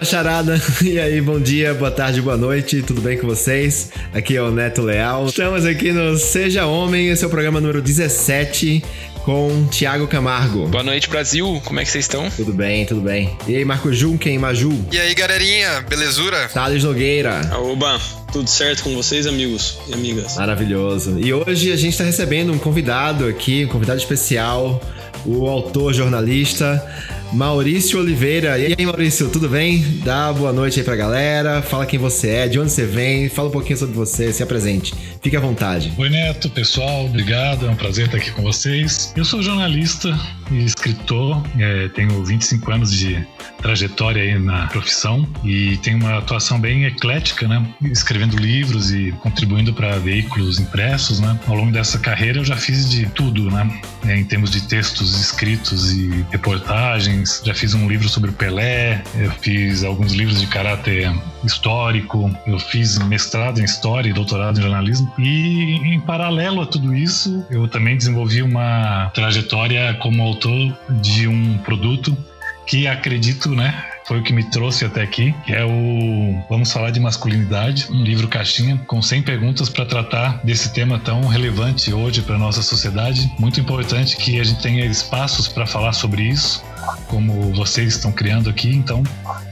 macharada! E aí, bom dia, boa tarde, boa noite, tudo bem com vocês? Aqui é o Neto Leal. Estamos aqui no Seja Homem, esse é o programa número 17 com Tiago Camargo. Boa noite, Brasil. Como é que vocês estão? Tudo bem, tudo bem. E aí, Marco Junquem, Maju? E aí, galerinha, belezura? Thales Nogueira. Oba, tudo certo com vocês, amigos e amigas? Maravilhoso. E hoje a gente está recebendo um convidado aqui, um convidado especial, o autor, jornalista, Maurício Oliveira. E aí, Maurício, tudo bem? Dá boa noite aí pra galera. Fala quem você é, de onde você vem, fala um pouquinho sobre você, se apresente. Fique à vontade. Oi, Neto, pessoal, obrigado. É um prazer estar aqui com vocês. Eu sou jornalista e escritor, é, tenho 25 anos de trajetória aí na profissão e tenho uma atuação bem eclética, né? Escrevendo livros e contribuindo para veículos impressos, né? Ao longo dessa carreira eu já fiz de tudo, né? É, em termos de textos escritos e reportagens, já fiz um livro sobre o Pelé, eu fiz alguns livros de caráter histórico, eu fiz mestrado em história e doutorado em jornalismo e em paralelo a tudo isso, eu também desenvolvi uma trajetória como autor de um produto que acredito, né, foi o que me trouxe até aqui, que é o Vamos Falar de Masculinidade, um livro caixinha com 100 perguntas para tratar desse tema tão relevante hoje para nossa sociedade. Muito importante que a gente tenha espaços para falar sobre isso, como vocês estão criando aqui. Então,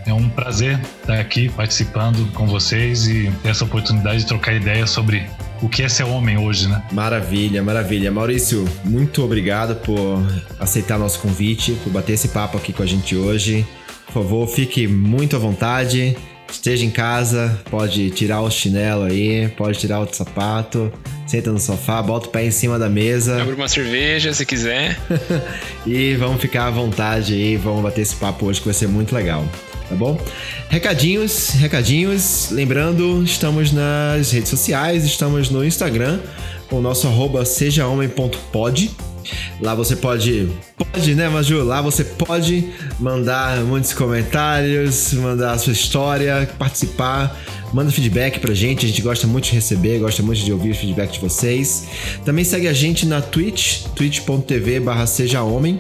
é um prazer estar aqui participando com vocês e ter essa oportunidade de trocar ideias sobre o que é ser homem hoje, né? Maravilha, maravilha. Maurício, muito obrigado por aceitar nosso convite, por bater esse papo aqui com a gente hoje. Por favor, fique muito à vontade. Esteja em casa, pode tirar o chinelo aí, pode tirar o sapato, senta no sofá, bota o pé em cima da mesa. Abre uma cerveja se quiser. e vamos ficar à vontade aí, vamos bater esse papo hoje que vai ser muito legal tá bom? Recadinhos, recadinhos. Lembrando, estamos nas redes sociais, estamos no Instagram, com o nosso arroba sejahomem.pod. Lá você pode, pode, né, Maju? Lá você pode mandar muitos comentários, mandar a sua história, participar Manda feedback pra gente, a gente gosta muito de receber, gosta muito de ouvir o feedback de vocês. Também segue a gente na Twitch, twitch.tv barra seja homem.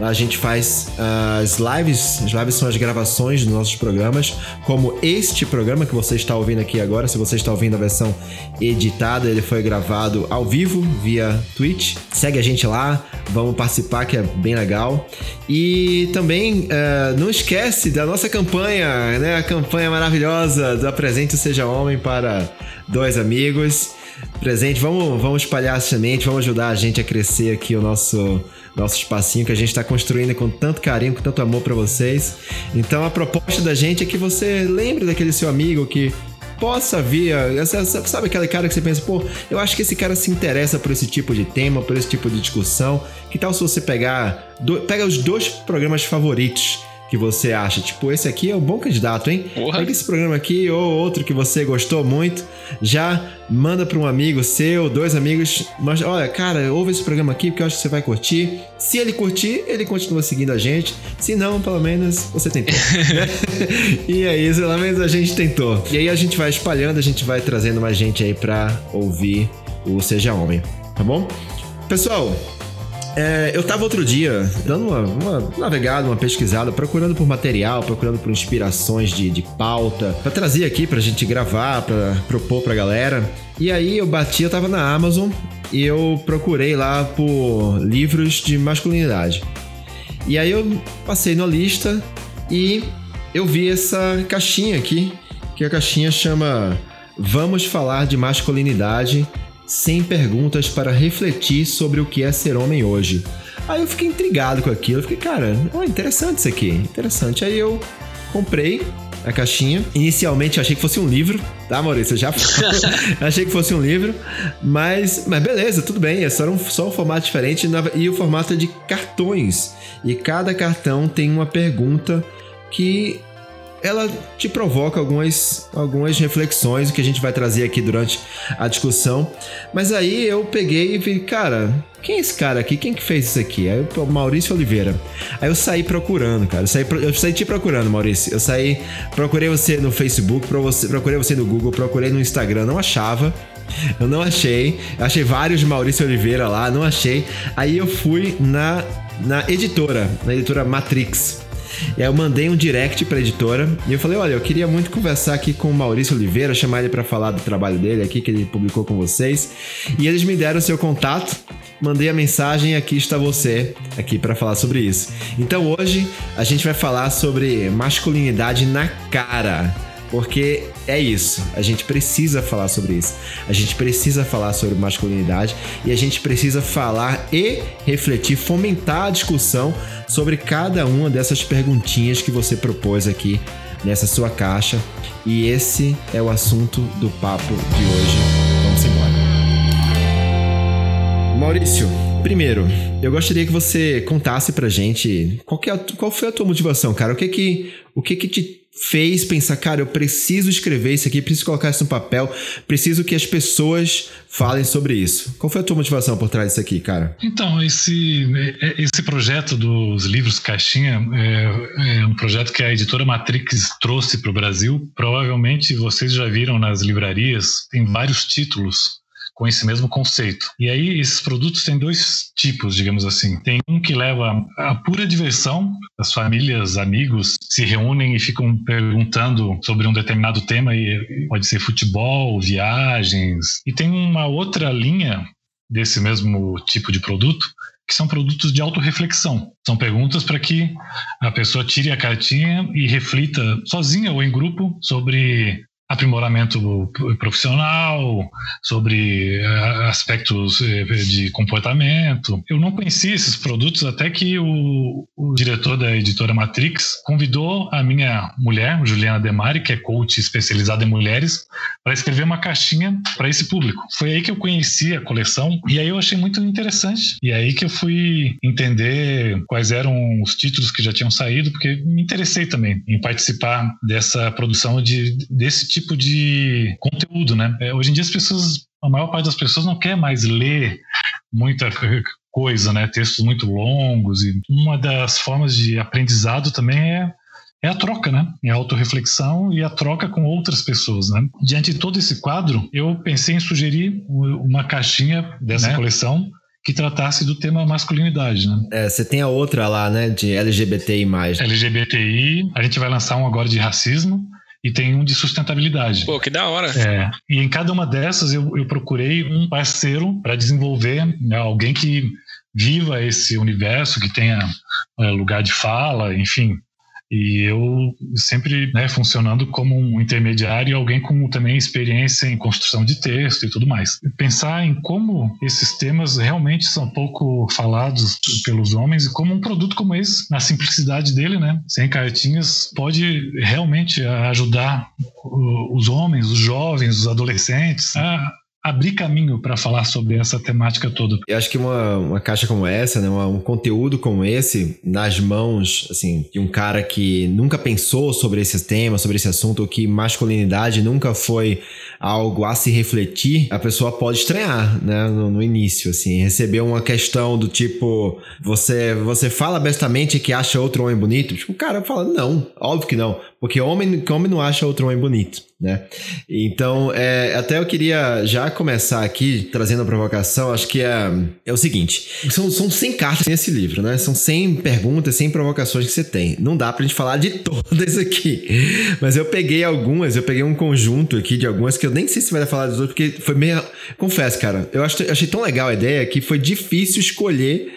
A gente faz uh, as lives, as lives são as gravações dos nossos programas, como este programa que você está ouvindo aqui agora. Se você está ouvindo a versão editada, ele foi gravado ao vivo via Twitch. Segue a gente lá, vamos participar que é bem legal. E também uh, não esquece da nossa campanha, né? A campanha maravilhosa da presença presente seja homem para dois amigos. Presente, vamos, vamos espalhar a semente, vamos ajudar a gente a crescer aqui o nosso nosso espacinho que a gente está construindo com tanto carinho, com tanto amor para vocês. Então a proposta da gente é que você lembre daquele seu amigo que possa vir, sabe aquele cara que você pensa, pô, eu acho que esse cara se interessa por esse tipo de tema, por esse tipo de discussão. Que tal se você pegar, do, pega os dois programas favoritos que você acha, tipo, esse aqui é um bom candidato, hein? Porra. Pega esse programa aqui ou outro que você gostou muito, já manda para um amigo seu, dois amigos, mas olha, cara, ouve esse programa aqui porque eu acho que você vai curtir. Se ele curtir, ele continua seguindo a gente. Se não, pelo menos você tentou. Né? e é isso, pelo menos a gente tentou. E aí a gente vai espalhando, a gente vai trazendo mais gente aí para ouvir o Seja Homem, tá bom? Pessoal, é, eu tava outro dia dando uma, uma, navegada, uma pesquisada, procurando por material, procurando por inspirações de, de pauta, pra trazer aqui pra gente gravar, pra propor pra galera. E aí eu bati, eu tava na Amazon e eu procurei lá por livros de masculinidade. E aí eu passei na lista e eu vi essa caixinha aqui, que a caixinha chama Vamos falar de masculinidade 100 perguntas para refletir sobre o que é ser homem hoje. Aí eu fiquei intrigado com aquilo, eu fiquei, cara, oh, interessante isso aqui, interessante. Aí eu comprei a caixinha. Inicialmente eu achei que fosse um livro, tá, Maurício? Eu já achei que fosse um livro, mas, mas beleza, tudo bem. É só um, só um formato diferente e o formato é de cartões. E cada cartão tem uma pergunta que ela te provoca algumas, algumas reflexões que a gente vai trazer aqui durante a discussão. Mas aí eu peguei e vi, cara, quem é esse cara aqui? Quem que fez isso aqui? Aí o Maurício Oliveira. Aí eu saí procurando, cara. Eu saí, eu saí te procurando, Maurício. Eu saí, procurei você no Facebook, procurei você no Google, procurei no Instagram, não achava. Eu não achei. achei vários de Maurício Oliveira lá, não achei. Aí eu fui na, na editora, na editora Matrix. E aí eu mandei um direct pra editora e eu falei: olha, eu queria muito conversar aqui com o Maurício Oliveira, chamar ele para falar do trabalho dele aqui, que ele publicou com vocês. E eles me deram seu contato mandei a mensagem aqui está você aqui para falar sobre isso. Então hoje a gente vai falar sobre masculinidade na cara. Porque é isso, a gente precisa falar sobre isso. A gente precisa falar sobre masculinidade e a gente precisa falar e refletir, fomentar a discussão sobre cada uma dessas perguntinhas que você propôs aqui nessa sua caixa. E esse é o assunto do papo de hoje. Vamos embora. Maurício, primeiro, eu gostaria que você contasse pra gente qual, é a, qual foi a tua motivação, cara. O que que, o que que te fez pensar, cara, eu preciso escrever isso aqui, preciso colocar isso no papel, preciso que as pessoas falem sobre isso. Qual foi a tua motivação por trás disso aqui, cara? Então, esse, esse projeto dos livros Caixinha é, é um projeto que a editora Matrix trouxe para o Brasil. Provavelmente vocês já viram nas livrarias, tem vários títulos com esse mesmo conceito. E aí esses produtos têm dois tipos, digamos assim. Tem um que leva a pura diversão, as famílias, amigos se reúnem e ficam perguntando sobre um determinado tema e pode ser futebol, viagens. E tem uma outra linha desse mesmo tipo de produto que são produtos de autorreflexão. São perguntas para que a pessoa tire a cartinha e reflita sozinha ou em grupo sobre aprimoramento profissional, sobre eh, aspectos eh, de comportamento. Eu não conhecia esses produtos até que o, o, diretor da editora Matrix convidou a minha mulher, Juliana Demari, que é coach especializada em mulheres, para escrever uma caixinha para esse público. Foi aí que eu conheci a coleção e aí eu achei muito interessante. E aí que eu fui entender quais eram os títulos que já tinham saído, porque me interessei também em participar dessa produção de, desse tipo tipo de conteúdo, né? É, hoje em dia as pessoas, a maior parte das pessoas não quer mais ler muita coisa, né? Textos muito longos e uma das formas de aprendizado também é é a troca, né? É a autorreflexão e a troca com outras pessoas, né? Diante de todo esse quadro, eu pensei em sugerir uma caixinha dessa né? coleção que tratasse do tema masculinidade, né? É, você tem a outra lá, né, de LGBTI+. LGBTI, a gente vai lançar um agora de racismo, e tem um de sustentabilidade. Pô, que da hora. É, e em cada uma dessas eu, eu procurei um parceiro para desenvolver, né, alguém que viva esse universo, que tenha é, lugar de fala, enfim, e eu sempre né, funcionando como um intermediário e alguém com também experiência em construção de texto e tudo mais. Pensar em como esses temas realmente são pouco falados pelos homens e como um produto como esse, na simplicidade dele, né, sem cartinhas, pode realmente ajudar os homens, os jovens, os adolescentes a abrir caminho para falar sobre essa temática toda. Eu acho que uma, uma caixa como essa, né, um conteúdo como esse, nas mãos assim, de um cara que nunca pensou sobre esse tema, sobre esse assunto, ou que masculinidade nunca foi algo a se refletir, a pessoa pode estranhar, né, no, no início, assim, receber uma questão do tipo, você você fala bestamente que acha outro homem bonito, tipo, o cara fala, não, óbvio que não, porque homem, homem não acha outro homem bonito, né? Então, é, até eu queria já começar aqui trazendo a provocação. Acho que é, é o seguinte: são, são 100 cartas nesse livro, né? São 100 perguntas, 100 provocações que você tem. Não dá pra gente falar de todas aqui. Mas eu peguei algumas, eu peguei um conjunto aqui de algumas que eu nem sei se vai falar dos outros, porque foi meio. Confesso, cara, eu achei tão legal a ideia que foi difícil escolher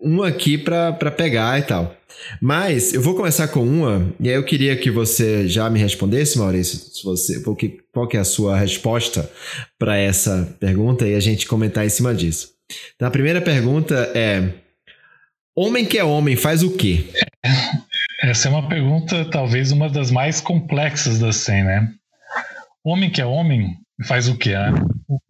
um aqui para pegar e tal. Mas eu vou começar com uma, e aí eu queria que você já me respondesse, Maurício, se você, porque, qual que é a sua resposta para essa pergunta e a gente comentar em cima disso. Então, a primeira pergunta é: Homem que é homem faz o quê? Essa é uma pergunta, talvez uma das mais complexas da cena, né? Homem que é homem faz o quê? Né?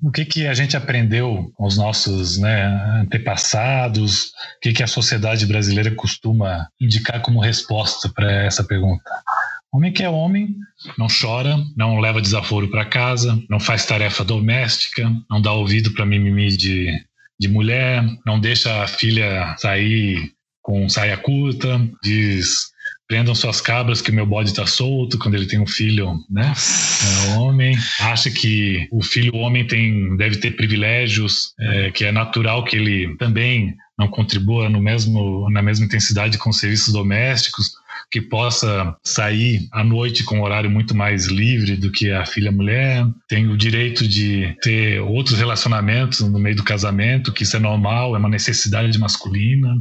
O que, que a gente aprendeu com os nossos né, antepassados? O que, que a sociedade brasileira costuma indicar como resposta para essa pergunta? Homem que é homem, não chora, não leva desaforo para casa, não faz tarefa doméstica, não dá ouvido para mimimi de, de mulher, não deixa a filha sair com saia curta, diz prendam suas cabras que o meu bode está solto quando ele tem um filho, né? É homem acha que o filho homem tem deve ter privilégios, é, que é natural que ele também não contribua no mesmo na mesma intensidade com serviços domésticos. que possa sair à noite com um horário muito mais livre do que a filha mulher, tem o direito de ter outros relacionamentos no meio do casamento, que isso é normal, é uma necessidade masculina.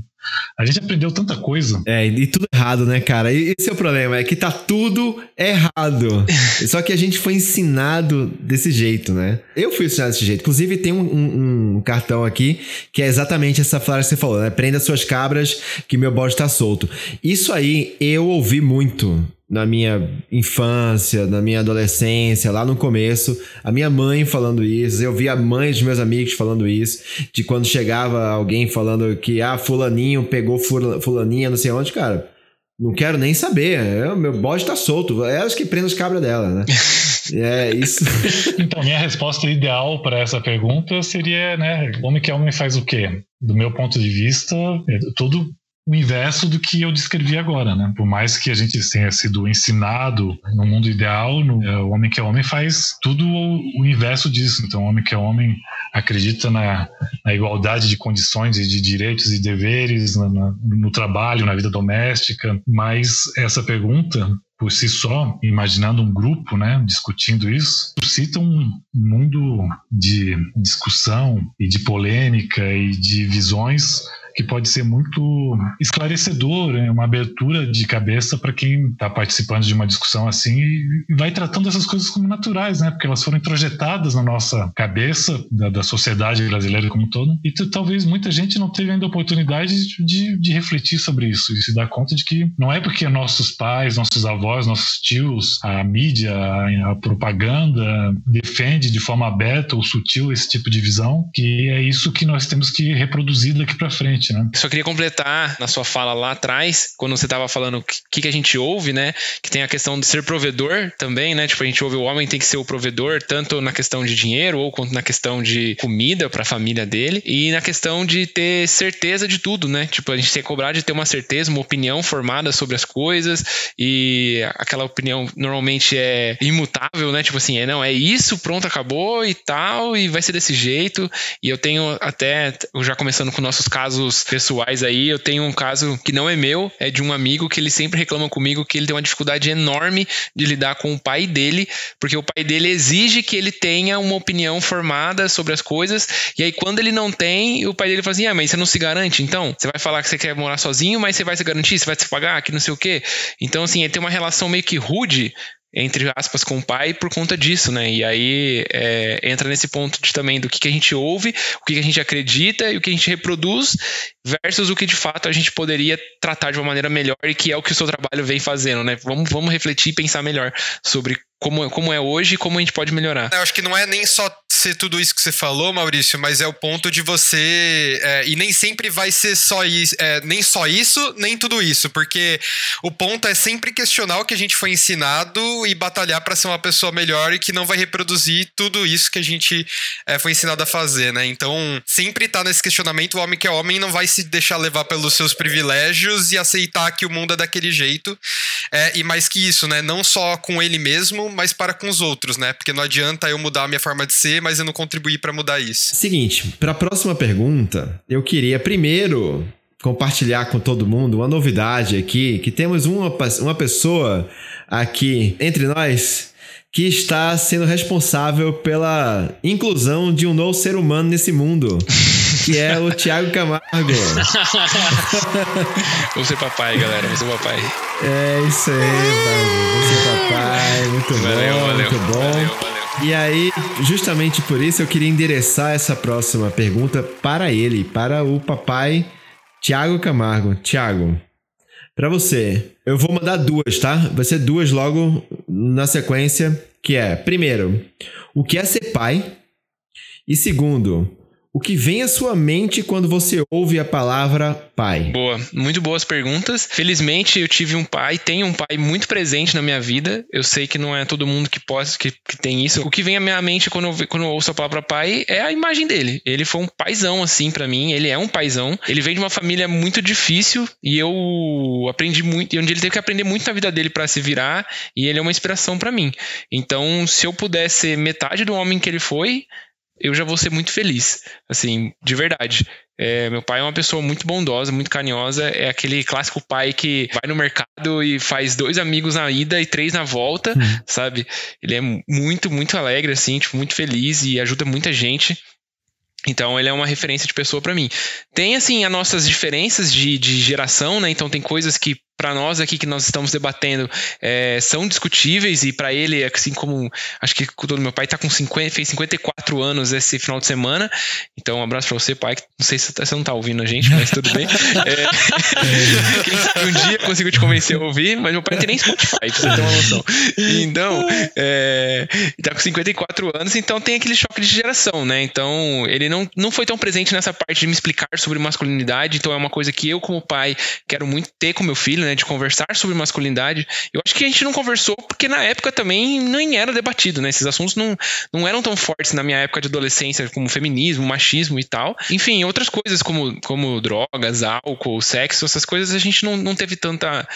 A gente aprendeu tanta coisa. É, e tudo errado, né, cara? Esse é o problema, é que tá tudo errado. Só que a gente foi ensinado desse jeito, né? Eu fui ensinado desse jeito. Inclusive, tem um, um, um cartão aqui que é exatamente essa frase que você falou, né? Prenda suas cabras que meu bode tá solto. Isso aí eu ouvi muito na minha infância, na minha adolescência, lá no começo, a minha mãe falando isso, eu vi a mãe dos meus amigos falando isso, de quando chegava alguém falando que ah, fulaninho pegou fulaninha, não sei onde, cara. Não quero nem saber. É, meu bode tá solto. É elas que prendem as cabras dela, né? É isso. então, minha resposta ideal para essa pergunta seria, né? Homem que é homem faz o quê? Do meu ponto de vista, é tudo o inverso do que eu descrevi agora, né? Por mais que a gente tenha sido ensinado no mundo ideal, no, é, o homem que é homem faz tudo o, o, inverso disso. Então, o homem que é homem acredita na, na igualdade de condições e de direitos e deveres na, na, no trabalho, na vida doméstica. Mas essa pergunta por si só, imaginando um grupo, né, discutindo isso, suscita um mundo de discussão e de polêmica e de visões que pode ser muito esclarecedor, né? uma abertura de cabeça para quem está participando de uma discussão assim e vai tratando essas coisas como naturais, né? Porque elas foram introjetadas na nossa cabeça, da, da sociedade brasileira como um todo, e talvez muita gente não teve ainda a oportunidade de, de refletir sobre isso e se dar conta de que não é porque nossos pais, nossos avós, nossos tios, a mídia, a, a propaganda defende de forma aberta ou sutil esse tipo de visão, que é isso que nós temos que reproduzir daqui para frente né? Só queria completar na sua fala lá atrás, quando você estava falando o que, que a gente ouve, né? Que tem a questão de ser provedor também, né? Tipo, a gente ouve o homem tem que ser o provedor, tanto na questão de dinheiro ou quanto na questão de comida para a família dele, e na questão de ter certeza de tudo, né? Tipo, a gente tem que cobrar de ter uma certeza, uma opinião formada sobre as coisas, e aquela opinião normalmente é imutável, né? Tipo assim, é não, é isso, pronto, acabou e tal, e vai ser desse jeito. E eu tenho até, já começando com nossos casos pessoais aí, eu tenho um caso que não é meu, é de um amigo que ele sempre reclama comigo que ele tem uma dificuldade enorme de lidar com o pai dele, porque o pai dele exige que ele tenha uma opinião formada sobre as coisas, e aí quando ele não tem, o pai dele fala assim: ah, mas você não se garante, então? Você vai falar que você quer morar sozinho, mas você vai se garantir, você vai se pagar, que não sei o quê. Então, assim, ele tem uma relação meio que rude entre aspas, com o pai por conta disso, né? E aí é, entra nesse ponto de, também do que, que a gente ouve, o que, que a gente acredita e o que a gente reproduz versus o que de fato a gente poderia tratar de uma maneira melhor e que é o que o seu trabalho vem fazendo, né? Vamos, vamos refletir e pensar melhor sobre como, como é hoje e como a gente pode melhorar. Eu acho que não é nem só ser tudo isso que você falou, Maurício, mas é o ponto de você. É, e nem sempre vai ser só isso, é, nem só isso, nem tudo isso, porque o ponto é sempre questionar o que a gente foi ensinado e batalhar para ser uma pessoa melhor e que não vai reproduzir tudo isso que a gente é, foi ensinado a fazer, né? Então, sempre tá nesse questionamento, o homem que é homem não vai se deixar levar pelos seus privilégios e aceitar que o mundo é daquele jeito. É, e mais que isso, né? Não só com ele mesmo, mas para com os outros, né? Porque não adianta eu mudar a minha forma de ser, mas eu não contribuir para mudar isso. Seguinte, para a próxima pergunta, eu queria primeiro compartilhar com todo mundo uma novidade aqui, que temos uma, uma pessoa aqui entre nós que está sendo responsável pela inclusão de um novo ser humano nesse mundo. que é o Thiago Camargo. Vou ser papai, galera. Vou ser papai. É isso aí, Vou papai. Muito bom, valeu, muito bom. Valeu, valeu. E aí, justamente por isso, eu queria endereçar essa próxima pergunta para ele, para o papai Thiago Camargo. Thiago, para você, eu vou mandar duas, tá? Vai ser duas logo na sequência, que é, primeiro, o que é ser pai? E segundo, o que vem à sua mente quando você ouve a palavra pai? Boa, muito boas perguntas. Felizmente eu tive um pai, tenho um pai muito presente na minha vida. Eu sei que não é todo mundo que pode, que, que tem isso. O que vem à minha mente quando eu, quando eu ouço a palavra pai é a imagem dele. Ele foi um paizão assim para mim. Ele é um paizão. Ele vem de uma família muito difícil e eu aprendi muito, e onde ele teve que aprender muito na vida dele para se virar. E ele é uma inspiração para mim. Então, se eu pudesse ser metade do homem que ele foi, eu já vou ser muito feliz. Assim, de verdade. É, meu pai é uma pessoa muito bondosa, muito carinhosa. É aquele clássico pai que vai no mercado e faz dois amigos na ida e três na volta, uhum. sabe? Ele é muito, muito alegre, assim, tipo, muito feliz e ajuda muita gente. Então ele é uma referência de pessoa para mim. Tem assim as nossas diferenças de, de geração, né? Então tem coisas que para nós aqui que nós estamos debatendo é, são discutíveis e para ele, assim como acho que o meu pai tá com 50, fez 54 anos esse final de semana, então um abraço para você, pai. Não sei se você não tá ouvindo a gente, mas tudo bem. É, um dia eu consigo te convencer a ouvir, mas meu pai não tem nem Spotify, pra você ter uma noção. Então, é, tá com 54 anos, então tem aquele choque de geração, né? Então, ele não, não foi tão presente nessa parte de me explicar sobre masculinidade, então é uma coisa que eu, como pai, quero muito ter com meu filho, né, de conversar sobre masculinidade. Eu acho que a gente não conversou porque na época também nem era debatido, né? Esses assuntos não, não eram tão fortes na minha época de adolescência, como feminismo, machismo e tal. Enfim, outras coisas como, como drogas, álcool, sexo, essas coisas a gente não, não teve tanta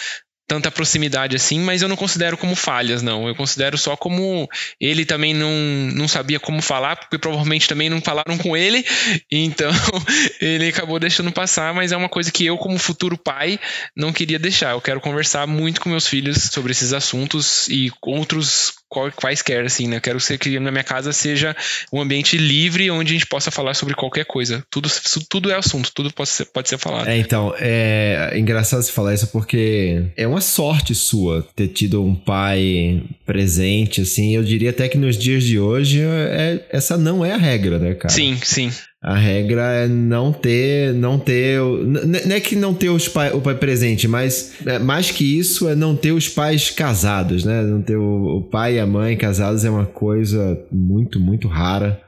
tanta proximidade assim, mas eu não considero como falhas, não. Eu considero só como ele também não, não sabia como falar, porque provavelmente também não falaram com ele, então ele acabou deixando passar, mas é uma coisa que eu, como futuro pai, não queria deixar. Eu quero conversar muito com meus filhos sobre esses assuntos e outros quaisquer, assim, né? Eu quero ser que na minha casa seja um ambiente livre onde a gente possa falar sobre qualquer coisa. Tudo, tudo é assunto, tudo pode ser, pode ser falado. É, então, é engraçado você falar isso porque é uma sorte sua ter tido um pai presente, assim. Eu diria até que nos dias de hoje é, essa não é a regra, né, cara? Sim, sim. A regra é não ter, não ter, não é que não ter os pai, o pai presente, mas é, mais que isso é não ter os pais casados, né? Não ter o, o pai e a mãe casados é uma coisa muito, muito rara.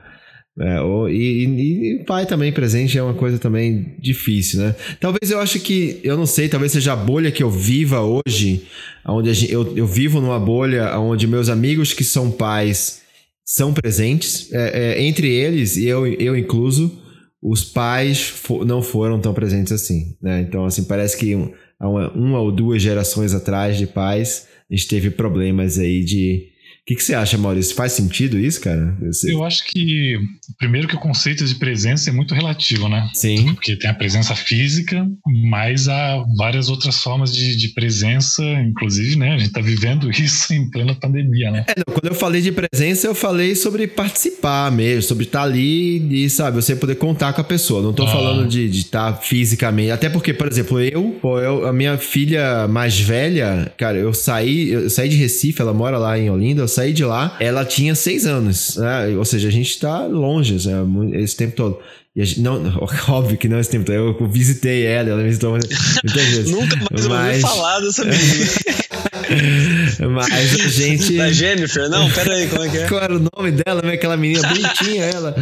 É, e, e, e, pai também presente é uma coisa também difícil, né? Talvez eu acho que, eu não sei, talvez seja a bolha que eu viva hoje, onde eu, eu vivo numa bolha onde meus amigos que são pais são presentes. É, é, entre eles, e eu, eu incluso, os pais fo não foram tão presentes assim. Né? Então, assim, parece que um, uma, uma ou duas gerações atrás de pais, a gente teve problemas aí de o que, que, você acha, Maurício? Faz sentido isso, cara? Eu acho que, primeiro, que o conceito de presença é muito relativo, né? Sim. Porque tem a presença física, mas há várias outras formas de, de presença, inclusive, né? A gente tá vivendo isso em plena pandemia, né? É, não, quando eu falei de presença, eu falei sobre participar mesmo, sobre estar tá ali e, sabe, você poder contar com a pessoa. Não tô ah. falando de estar tá fisicamente. Até porque, por exemplo, eu, eu, a minha filha mais velha, cara, eu saí, eu saí de Recife, ela mora lá em Olinda, saí de lá, ela tinha seis anos, né? Ou seja, a gente tá longe, né? esse tempo todo. E gente, não, óbvio que não esse tempo. Eu visitei ela, ela me visitou muitas vezes. Nunca mais mas... ouvi falar dessa menina. Mas a gente. Da Jennifer? Não, pera aí, como é que é? Qual era o nome dela? Né? Aquela menina bonitinha, ela.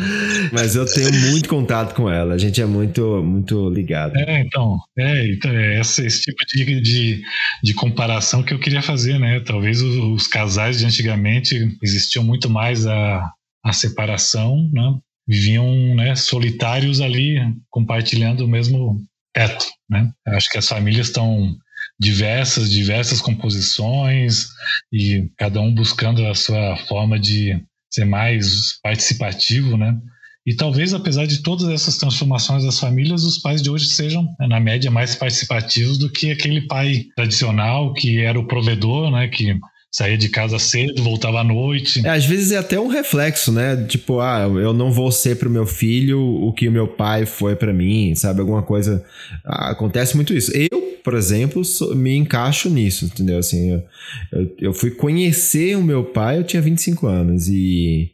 Mas eu tenho muito contato com ela. A gente é muito, muito ligado. É, então. É, então é esse, esse tipo de, de, de, comparação que eu queria fazer, né? Talvez os, os casais de antigamente existiam muito mais a, a separação, né? Viviam né, solitários ali, compartilhando o mesmo teto, né? Acho que as famílias estão diversas, diversas composições e cada um buscando a sua forma de ser mais participativo, né? E talvez, apesar de todas essas transformações das famílias, os pais de hoje sejam, na média, mais participativos do que aquele pai tradicional que era o provedor, né? Que saía de casa cedo, voltava à noite. É, às vezes é até um reflexo, né? Tipo, ah, eu não vou ser pro meu filho o que o meu pai foi para mim, sabe? Alguma coisa. Ah, acontece muito isso. Eu, por exemplo, sou, me encaixo nisso, entendeu? Assim, eu, eu, eu fui conhecer o meu pai, eu tinha 25 anos e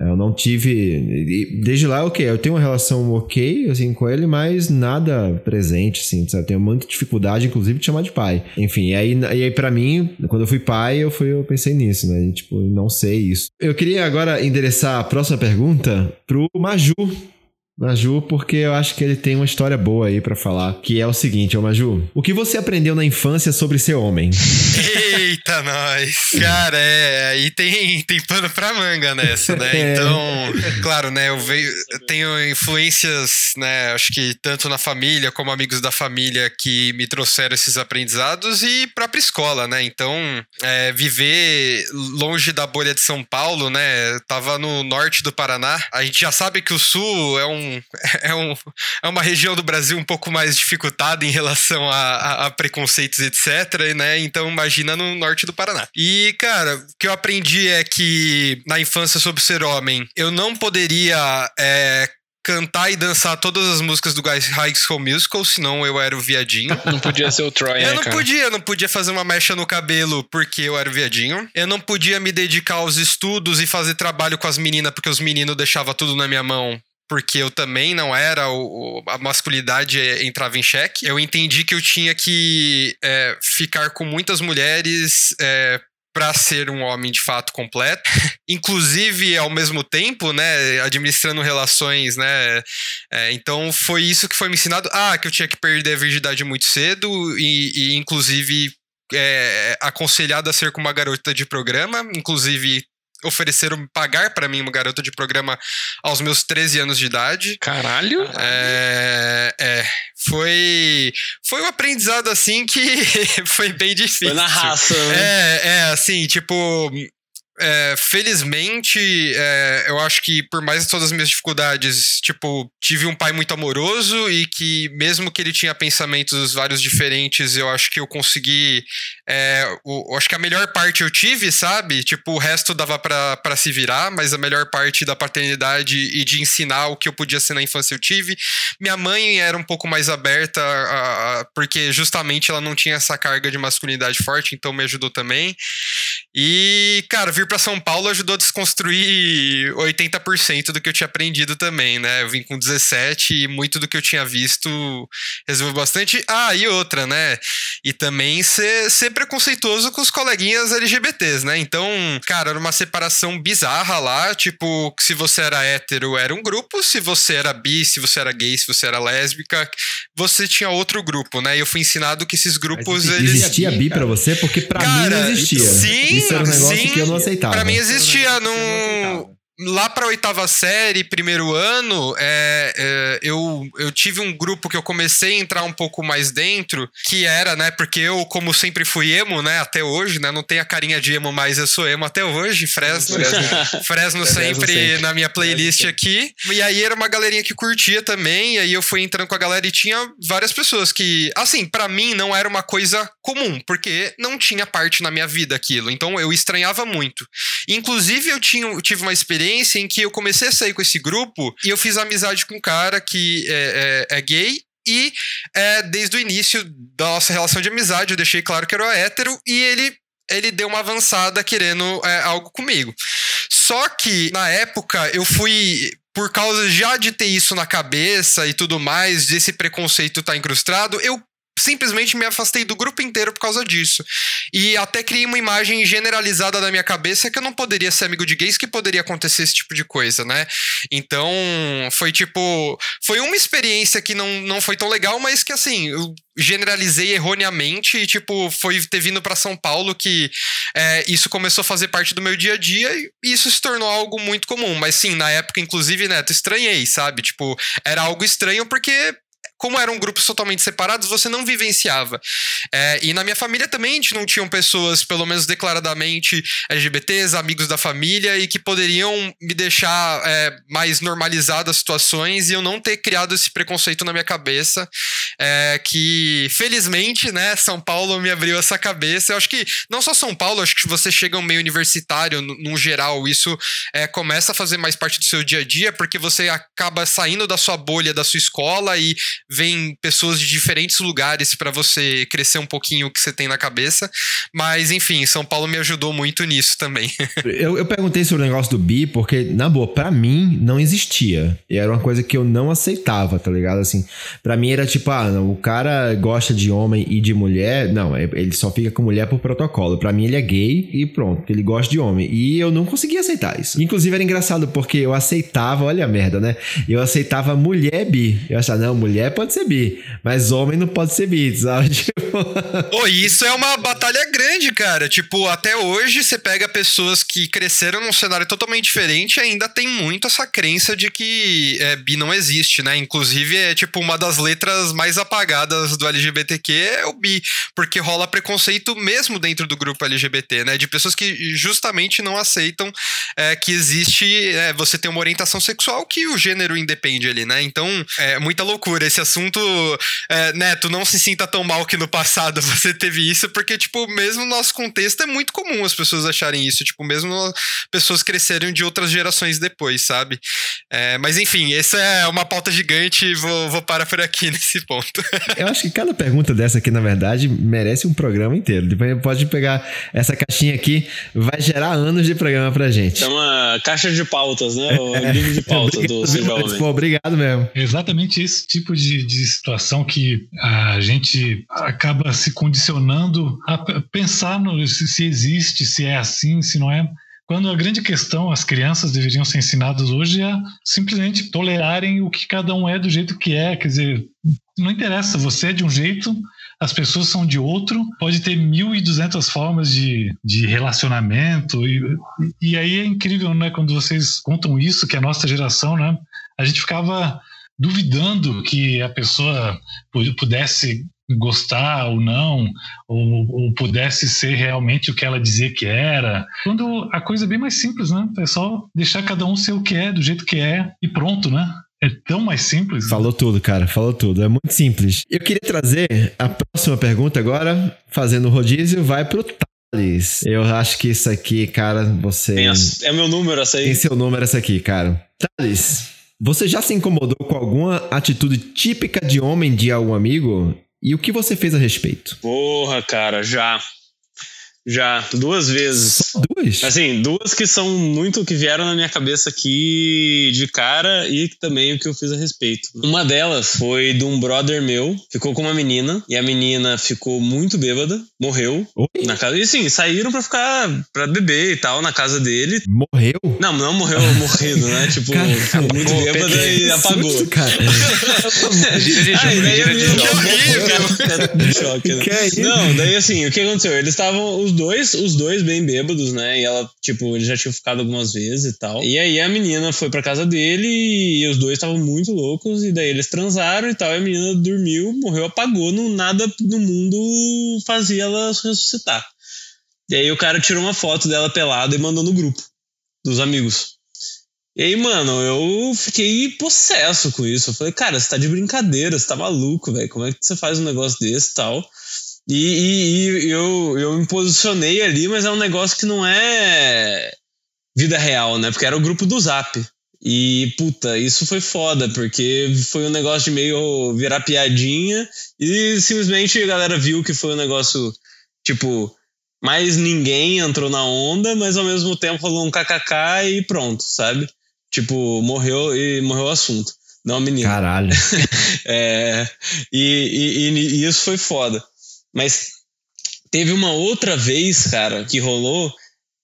eu não tive. Desde lá, ok, eu tenho uma relação ok assim, com ele, mas nada presente, assim, sabe? Tenho muita dificuldade, inclusive, de chamar de pai. Enfim, e aí, e aí para mim, quando eu fui pai, eu, fui, eu pensei nisso, né? E, tipo, não sei isso. Eu queria agora endereçar a próxima pergunta pro Maju. Maju, porque eu acho que ele tem uma história boa aí para falar, que é o seguinte, ô Maju, o que você aprendeu na infância sobre ser homem? Eita, nós! Cara, é, aí tem, tem pano pra manga nessa, né? É. Então, claro, né, eu, veio, eu tenho influências, né, acho que tanto na família como amigos da família que me trouxeram esses aprendizados e própria escola, né? Então, é, viver longe da bolha de São Paulo, né, tava no norte do Paraná, a gente já sabe que o sul é um é, um, é uma região do Brasil um pouco mais dificultada em relação a, a, a preconceitos, etc, né? Então imagina no norte do Paraná. E, cara, o que eu aprendi é que na infância sobre ser homem, eu não poderia é, cantar e dançar todas as músicas do High School Musical, senão eu era o viadinho. Não podia ser o Troy, Eu né, não cara? podia, eu não podia fazer uma mecha no cabelo porque eu era o viadinho. Eu não podia me dedicar aos estudos e fazer trabalho com as meninas porque os meninos deixavam tudo na minha mão porque eu também não era, o, a masculinidade entrava em xeque. Eu entendi que eu tinha que é, ficar com muitas mulheres é, para ser um homem de fato completo, inclusive ao mesmo tempo, né, administrando relações, né, é, então foi isso que foi me ensinado, ah, que eu tinha que perder a virgindade muito cedo e, e inclusive é, aconselhado a ser com uma garota de programa, inclusive ofereceram pagar para mim uma garota de programa aos meus 13 anos de idade. Caralho! É, é, foi foi um aprendizado assim que foi bem difícil. Foi na raça, né? É, é assim, tipo, é, felizmente, é, eu acho que por mais de todas as minhas dificuldades, tipo, tive um pai muito amoroso e que, mesmo que ele tinha pensamentos vários diferentes, eu acho que eu consegui. É, o, eu acho que a melhor parte eu tive, sabe? Tipo, o resto dava para se virar, mas a melhor parte da paternidade e de ensinar o que eu podia ser na infância eu tive. Minha mãe era um pouco mais aberta, a, a, porque justamente ela não tinha essa carga de masculinidade forte, então me ajudou também. E, cara, vir para São Paulo ajudou a desconstruir 80% do que eu tinha aprendido também, né? Eu vim com 17 e muito do que eu tinha visto resolveu bastante. Ah, e outra, né? E também ser, ser preconceituoso com os coleguinhas LGBTs, né? Então, cara, era uma separação bizarra lá. Tipo, se você era hétero, era um grupo. Se você era bi, se você era gay, se você era lésbica, você tinha outro grupo, né? E eu fui ensinado que esses grupos. Mas existia eles... bi para você? Porque para mim não existia. Sim, Isso era um negócio sim, que eu não aceitava. Pra mim existia num lá para oitava série, primeiro ano, é, é, eu, eu tive um grupo que eu comecei a entrar um pouco mais dentro, que era, né, porque eu, como sempre fui emo, né, até hoje, né, não tenho a carinha de emo, mas eu sou emo até hoje, Fresno, Fresno, Fresno sempre, sempre, na minha playlist aqui, e aí era uma galerinha que curtia também, e aí eu fui entrando com a galera e tinha várias pessoas que, assim, para mim não era uma coisa comum, porque não tinha parte na minha vida aquilo, então eu estranhava muito. Inclusive eu tinha, eu tive uma experiência experiência em que eu comecei a sair com esse grupo e eu fiz amizade com um cara que é, é, é gay e é, desde o início da nossa relação de amizade eu deixei claro que era hétero e ele ele deu uma avançada querendo é, algo comigo. Só que na época eu fui por causa já de ter isso na cabeça e tudo mais, desse preconceito tá incrustado, eu simplesmente me afastei do grupo inteiro por causa disso. E até criei uma imagem generalizada na minha cabeça que eu não poderia ser amigo de gays, que poderia acontecer esse tipo de coisa, né? Então, foi tipo. Foi uma experiência que não, não foi tão legal, mas que assim, eu generalizei erroneamente e, tipo, foi ter vindo para São Paulo que é, isso começou a fazer parte do meu dia a dia e isso se tornou algo muito comum. Mas sim, na época, inclusive, Neto, estranhei, sabe? Tipo, era algo estranho porque como eram grupos totalmente separados, você não vivenciava. É, e na minha família também a gente não tinham pessoas, pelo menos declaradamente LGBTs, amigos da família, e que poderiam me deixar é, mais normalizadas as situações e eu não ter criado esse preconceito na minha cabeça. É, que felizmente, né, São Paulo me abriu essa cabeça. Eu acho que não só São Paulo, acho que você chega um meio universitário, no geral, isso é, começa a fazer mais parte do seu dia a dia, porque você acaba saindo da sua bolha, da sua escola e vem pessoas de diferentes lugares para você crescer um pouquinho o que você tem na cabeça. Mas, enfim, São Paulo me ajudou muito nisso também. eu, eu perguntei sobre o negócio do bi, porque, na boa, pra mim não existia. E era uma coisa que eu não aceitava, tá ligado? Assim, pra mim era tipo, ah, não, o cara gosta de homem e de mulher, não, é, ele só fica com mulher por protocolo. Para mim ele é gay e pronto, ele gosta de homem. E eu não conseguia aceitar isso. Inclusive era engraçado porque eu aceitava, olha a merda, né? Eu aceitava mulher bi. Eu achava, não, mulher pode ser bi, mas homem não pode ser bi, sabe? Tipo... Pô, isso é uma batalha grande, cara. Tipo, até hoje você pega pessoas que cresceram num cenário totalmente diferente e ainda tem muito essa crença de que é, bi não existe, né? Inclusive, é tipo uma das letras mais apagadas do LGBTQ é o bi, porque rola preconceito mesmo dentro do grupo LGBT, né? De pessoas que justamente não aceitam é, que existe é, você tem uma orientação sexual que o gênero independe ali, né? Então, é muita loucura. Esse assunto, é, Neto, não se sinta tão mal que no passado você teve isso, porque, tipo, mesmo no nosso contexto é muito comum as pessoas acharem isso, tipo, mesmo pessoas crescerem de outras gerações depois, sabe? É, mas enfim, essa é uma pauta gigante, vou, vou parar por aqui nesse ponto. Eu acho que cada pergunta dessa aqui, na verdade, merece um programa inteiro. Depois pode pegar essa caixinha aqui, vai gerar anos de programa pra gente. É uma caixa de pautas, né? O é, livro de pauta do Seja Homem. Pô, obrigado mesmo. Exatamente esse tipo de, de situação que a gente acaba se condicionando a pensar no, se, se existe, se é assim, se não é. Quando a grande questão, as crianças deveriam ser ensinadas hoje a simplesmente tolerarem o que cada um é do jeito que é. Quer dizer, não interessa, você é de um jeito, as pessoas são de outro, pode ter mil e duzentas formas de, de relacionamento. E, e aí é incrível, né, quando vocês contam isso, que é a nossa geração, né, a gente ficava duvidando que a pessoa pudesse gostar ou não, ou, ou, pudesse ser realmente o que ela dizia que era. Quando a coisa é bem mais simples, né? É só deixar cada um ser o que é, do jeito que é, e pronto, né? É tão mais simples. Falou tudo, cara. Falou tudo. É muito simples. Eu queria trazer a próxima pergunta agora, fazendo o rodízio, vai pro Thales. Eu acho que isso aqui, cara, você. é meu número essa aí. Tem seu número essa aqui, cara. Thales, você já se incomodou com alguma atitude típica de homem de algum amigo? E o que você fez a respeito? Porra, cara, já. Já, duas vezes. Só duas? Assim, duas que são muito que vieram na minha cabeça aqui de cara e também o que eu fiz a respeito. Uma delas foi de um brother meu, ficou com uma menina e a menina ficou muito bêbada, morreu Oi? na casa. E assim, saíram pra ficar, pra beber e tal na casa dele. Morreu? Não, não morreu morrido, né? Tipo, ficou muito pô, bêbada e apagou. Susto, cara. gira de gira choque, né? Não, daí assim, o que aconteceu? Eles estavam, os dois, os dois bem bêbados, né? E ela, tipo, eles já tinham ficado algumas vezes e tal. E aí a menina foi pra casa dele e os dois estavam muito loucos. E daí eles transaram e tal. E a menina dormiu, morreu, apagou. No, nada no mundo fazia ela ressuscitar. E aí o cara tirou uma foto dela pelada e mandou no grupo dos amigos. E aí, mano, eu fiquei possesso com isso. Eu falei, cara, você tá de brincadeira, você tá maluco, velho. Como é que você faz um negócio desse e tal? E, e, e, eu, eu me posicionei ali, mas é um negócio que não é vida real, né? Porque era o grupo do Zap. E, puta, isso foi foda, porque foi um negócio de meio virar piadinha e simplesmente a galera viu que foi um negócio, tipo, mais ninguém entrou na onda, mas ao mesmo tempo rolou um kkk e pronto, sabe? Tipo, morreu e morreu o assunto. Não, menino. Caralho. é, e, e, e isso foi foda. Mas teve uma outra vez, cara, que rolou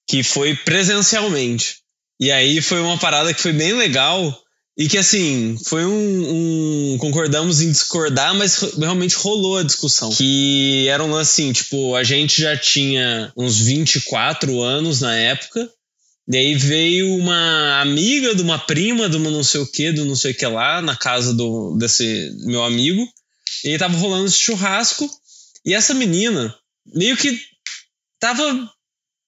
que foi presencialmente. E aí foi uma parada que foi bem legal e que assim, foi um, um, concordamos em discordar, mas realmente rolou a discussão. Que era um lance assim, tipo, a gente já tinha uns 24 anos na época. E aí veio uma amiga de uma prima de uma não sei o que, do não sei o que lá, na casa do, desse meu amigo. E aí tava rolando esse churrasco. E essa menina meio que tava,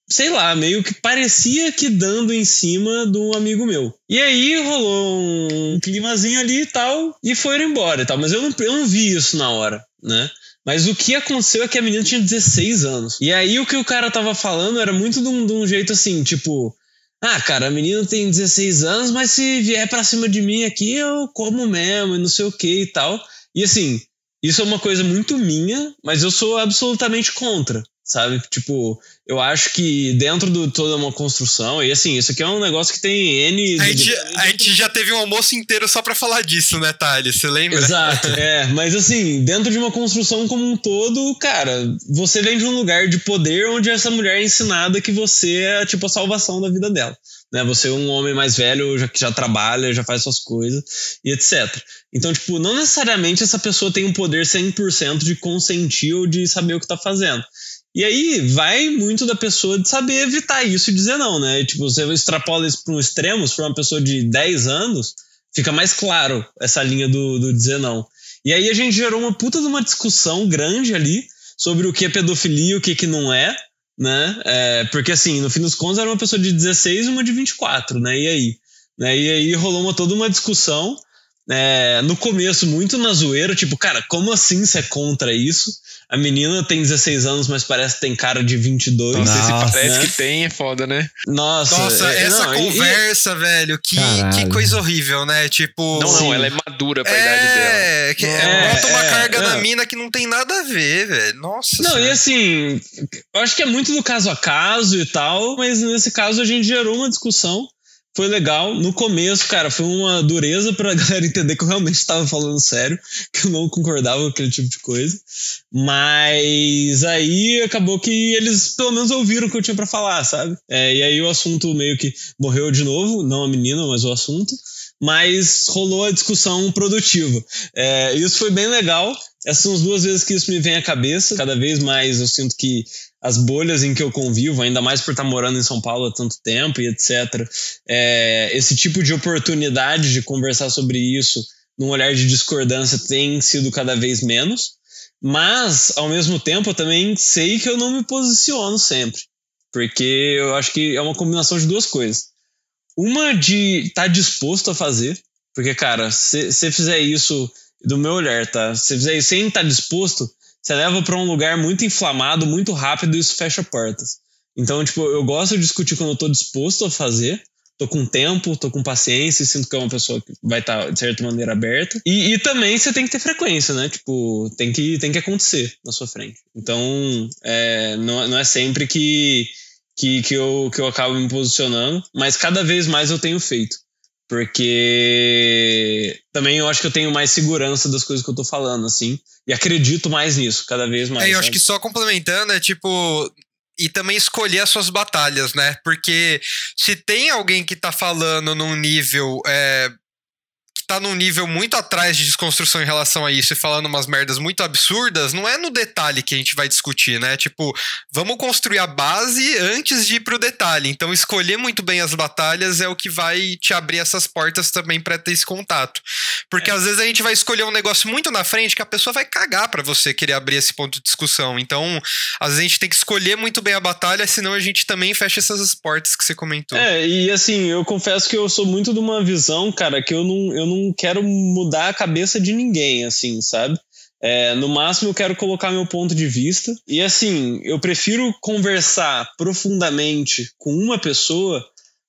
sei lá, meio que parecia que dando em cima de um amigo meu. E aí rolou um climazinho ali e tal, e foram embora e tal. Mas eu não, eu não vi isso na hora, né? Mas o que aconteceu é que a menina tinha 16 anos. E aí o que o cara tava falando era muito de um, de um jeito assim, tipo. Ah, cara, a menina tem 16 anos, mas se vier pra cima de mim aqui, eu como mesmo, e não sei o que e tal. E assim, isso é uma coisa muito minha, mas eu sou absolutamente contra. sabe? Tipo, eu acho que dentro de toda uma construção, e assim, isso aqui é um negócio que tem N. A gente, a gente já teve um almoço inteiro só para falar disso, né, Thales? Você lembra? Exato, é. Mas assim, dentro de uma construção como um todo, cara, você vem de um lugar de poder onde essa mulher é ensinada que você é, tipo, a salvação da vida dela. Né? Você é um homem mais velho, já, que já trabalha, já faz suas coisas e etc. Então, tipo, não necessariamente essa pessoa tem um poder 100% de consentir ou de saber o que tá fazendo. E aí vai muito da pessoa de saber evitar isso e dizer não, né? Tipo, você extrapola isso para um extremo, se for uma pessoa de 10 anos, fica mais claro essa linha do, do dizer não. E aí a gente gerou uma puta de uma discussão grande ali sobre o que é pedofilia e o que, que não é, né? É, porque assim, no fim dos contos era uma pessoa de 16 e uma de 24, né? E aí? Né? E aí rolou uma, toda uma discussão. É, no começo, muito na zoeira, tipo, cara, como assim você é contra isso? A menina tem 16 anos, mas parece que tem cara de 22. Nossa, se parece né? que tem, é foda, né? Nossa, Nossa é, essa não, conversa, e, velho, que, que coisa horrível, né? Tipo. Não, não, ela é madura pra é, idade dela. Que, é, bota uma é, carga na mina que não tem nada a ver, velho. Nossa. Não, senhora. e assim, eu acho que é muito do caso a caso e tal, mas nesse caso a gente gerou uma discussão foi legal. No começo, cara, foi uma dureza pra galera entender que eu realmente estava falando sério, que eu não concordava com aquele tipo de coisa. Mas aí acabou que eles pelo menos ouviram o que eu tinha para falar, sabe? É, e aí o assunto meio que morreu de novo, não a menina, mas o assunto. Mas rolou a discussão produtiva. É, isso foi bem legal. Essas são as duas vezes que isso me vem à cabeça. Cada vez mais eu sinto que as bolhas em que eu convivo, ainda mais por estar morando em São Paulo há tanto tempo e etc. É, esse tipo de oportunidade de conversar sobre isso num olhar de discordância tem sido cada vez menos, mas ao mesmo tempo eu também sei que eu não me posiciono sempre, porque eu acho que é uma combinação de duas coisas. Uma de estar tá disposto a fazer, porque cara, se você fizer isso do meu olhar, tá? Se fizer isso sem estar tá disposto, você leva para um lugar muito inflamado, muito rápido e isso fecha portas. Então, tipo, eu gosto de discutir quando eu tô disposto a fazer, tô com tempo, tô com paciência e sinto que é uma pessoa que vai estar, tá, de certa maneira, aberta. E, e, também você tem que ter frequência, né? Tipo, tem que, tem que acontecer na sua frente. Então, é, não, não é sempre que, que, que, eu, que eu acabo me posicionando, mas cada vez mais eu tenho feito. Porque também eu acho que eu tenho mais segurança das coisas que eu tô falando, assim. E acredito mais nisso, cada vez mais. É, eu acho que só complementando, é tipo. E também escolher as suas batalhas, né? Porque se tem alguém que tá falando num nível é, tá num nível muito atrás de desconstrução em relação a isso e falando umas merdas muito absurdas, não é no detalhe que a gente vai discutir, né? Tipo, vamos construir a base antes de ir pro detalhe. Então, escolher muito bem as batalhas é o que vai te abrir essas portas também para ter esse contato. Porque é. às vezes a gente vai escolher um negócio muito na frente que a pessoa vai cagar para você querer abrir esse ponto de discussão. Então, às vezes a gente tem que escolher muito bem a batalha, senão a gente também fecha essas portas que você comentou. É, e assim, eu confesso que eu sou muito de uma visão, cara, que eu não, eu não não quero mudar a cabeça de ninguém, assim, sabe? É, no máximo eu quero colocar meu ponto de vista. E assim, eu prefiro conversar profundamente com uma pessoa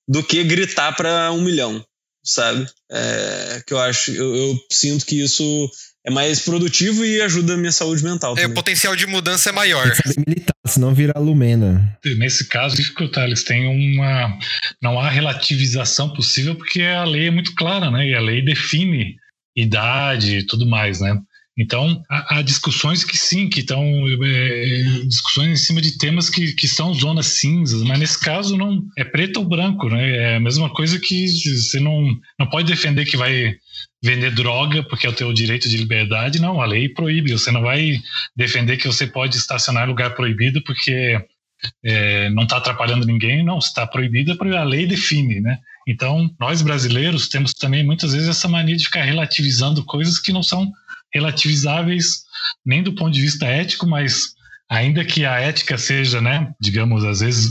do que gritar para um milhão, sabe? É, que eu acho, eu, eu, sinto que isso é mais produtivo e ajuda a minha saúde mental. É, o potencial de mudança é maior. militar, senão virar lumena. Nesse caso, eles têm uma. Não há relativização possível porque a lei é muito clara, né? E a lei define idade e tudo mais, né? Então, há, discussões que sim, que estão é, discussões em cima de temas que, que são zonas cinzas, mas nesse caso não é preto ou branco, né? É a mesma coisa que você não, não pode defender que vai vender droga porque é o teu direito de liberdade. Não, a lei proíbe. Você não vai defender que você pode estacionar em lugar proibido porque é, não está atrapalhando ninguém. Não, se está proibido, é a lei define, né? Então, nós brasileiros temos também muitas vezes essa mania de ficar relativizando coisas que não são relativizáveis nem do ponto de vista ético, mas ainda que a ética seja, né, digamos, às vezes,